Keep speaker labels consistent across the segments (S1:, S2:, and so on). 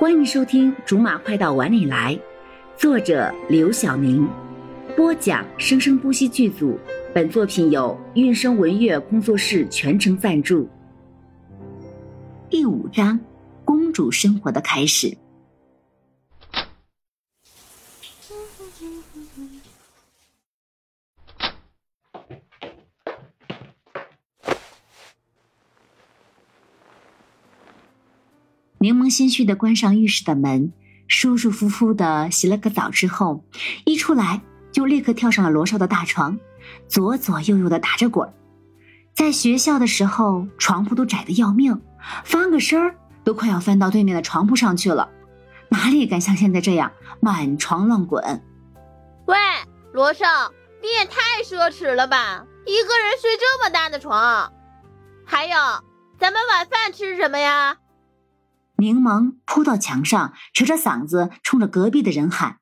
S1: 欢迎收听《竹马快到碗里来》，作者刘晓明，播讲生生不息剧组。本作品由韵声文乐工作室全程赞助。第五章：公主生活的开始。柠檬心虚的关上浴室的门，舒舒服服的洗了个澡之后，一出来就立刻跳上了罗少的大床，左左右右的打着滚儿在学校的时候，床铺都窄的要命，翻个身儿都快要翻到对面的床铺上去了，哪里敢像现在这样满床乱滚？
S2: 喂，罗少，你也太奢侈了吧！一个人睡这么大的床，还有，咱们晚饭吃什么呀？
S1: 柠檬扑到墙上，扯着嗓子冲着隔壁的人喊。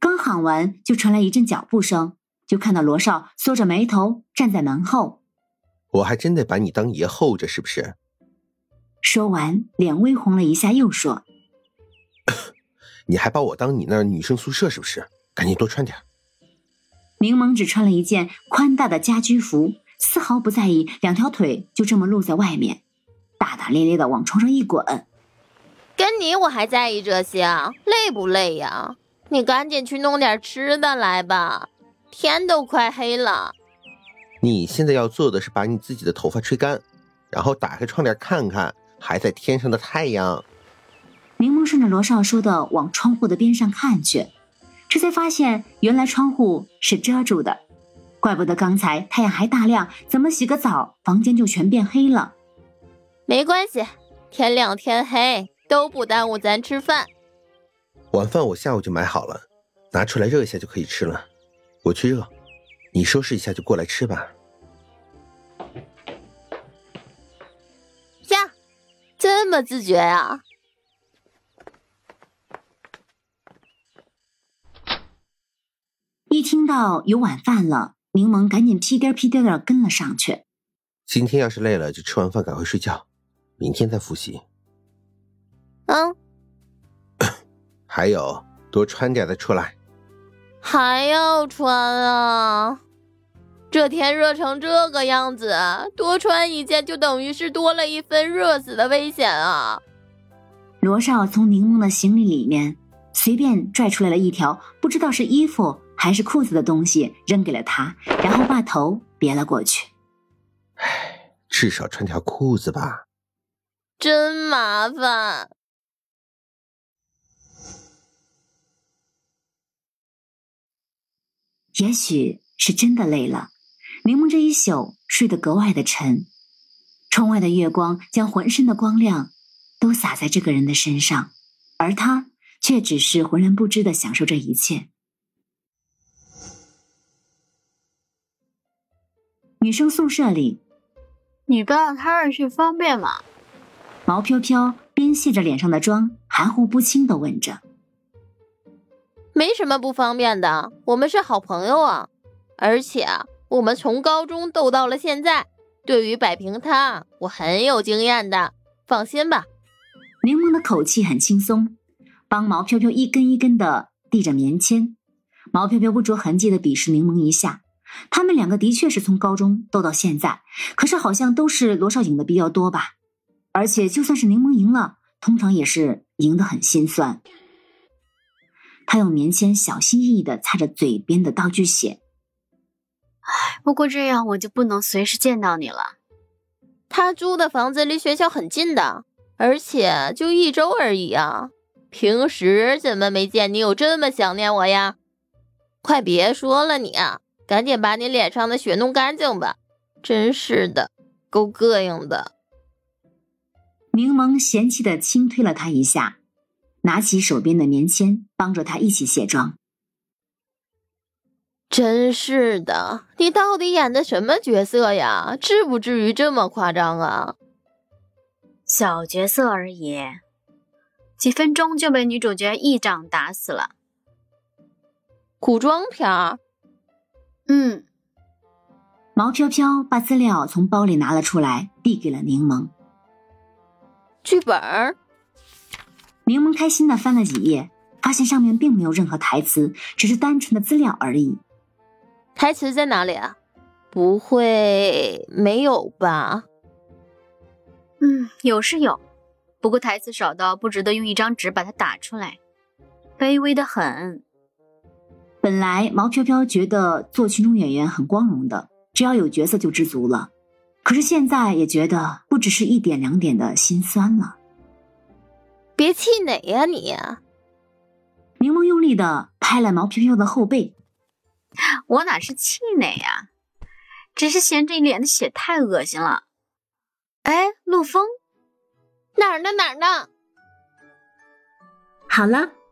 S1: 刚喊完，就传来一阵脚步声，就看到罗少缩着眉头站在门后。
S3: 我还真得把你当爷候着，是不是？
S1: 说完，脸微红了一下，又说：“
S3: 你还把我当你那女生宿舍是不是？赶紧多穿点。”
S1: 柠檬只穿了一件宽大的家居服。丝毫不在意，两条腿就这么露在外面，大大咧咧的往床上一滚。
S2: 跟你我还在意这些啊？累不累呀？你赶紧去弄点吃的来吧，天都快黑了。
S3: 你现在要做的是把你自己的头发吹干，然后打开窗帘看看还在天上的太阳。
S1: 柠檬顺着罗少说的往窗户的边上看去，这才发现原来窗户是遮住的。怪不得刚才太阳还大亮，怎么洗个澡，房间就全变黑了？
S2: 没关系，天亮天黑都不耽误咱吃饭。
S3: 晚饭我下午就买好了，拿出来热一下就可以吃了。我去热，你收拾一下就过来吃吧。
S2: 呀，这么自觉啊！
S1: 一听到有晚饭了。柠檬赶紧屁颠屁颠的跟了上去。
S3: 今天要是累了，就吃完饭赶快睡觉，明天再复习。
S2: 嗯。
S3: 还有，多穿点再出来。
S2: 还要穿啊！这天热成这个样子，多穿一件就等于是多了一分热死的危险啊！
S1: 罗少从柠檬的行李里面随便拽出来了一条，不知道是衣服。还是裤子的东西扔给了他，然后把头别了过去。
S3: 唉，至少穿条裤子吧。
S2: 真麻烦。
S1: 也许是真的累了，柠檬这一宿睡得格外的沉。窗外的月光将浑身的光亮都洒在这个人的身上，而他却只是浑然不知的享受这一切。女生宿舍里，
S4: 你帮他二去方便吗？
S1: 毛飘飘边卸着脸上的妆，含糊不清的问着。
S2: 没什么不方便的，我们是好朋友啊，而且我们从高中斗到了现在，对于摆平他，我很有经验的，放心吧。
S1: 柠檬的口气很轻松，帮毛飘飘一根一根的递着棉签。毛飘飘不着痕迹的鄙视柠檬一下。他们两个的确是从高中斗到现在，可是好像都是罗少赢的比较多吧？而且就算是柠檬赢了，通常也是赢得很心酸。他用棉签小心翼翼的擦着嘴边的道具血。
S4: 唉，不过这样我就不能随时见到你了。
S2: 他租的房子离学校很近的，而且就一周而已啊！平时怎么没见你有这么想念我呀？快别说了，你啊！赶紧把你脸上的血弄干净吧！真是的，够膈应的。
S1: 柠檬嫌弃的轻推了他一下，拿起手边的棉签，帮着他一起卸妆。
S2: 真是的，你到底演的什么角色呀？至不至于这么夸张啊！
S4: 小角色而已，几分钟就被女主角一掌打死了。
S2: 古装片儿。
S4: 嗯，
S1: 毛飘飘把资料从包里拿了出来，递给了柠檬。
S2: 剧本儿。
S1: 柠檬开心的翻了几页，发现上面并没有任何台词，只是单纯的资料而已。
S2: 台词在哪里啊？不会没有吧？
S4: 嗯，有是有，不过台词少到不值得用一张纸把它打出来，卑微的很。
S1: 本来毛飘飘觉得做群众演员很光荣的，只要有角色就知足了。可是现在也觉得不只是一点两点的心酸了。
S2: 别气馁呀你！
S1: 柠檬用力的拍了毛飘飘的后背。
S4: 我哪是气馁呀，只是嫌这一脸的血太恶心了。哎，陆风，
S2: 哪儿呢？哪儿呢？
S1: 好了，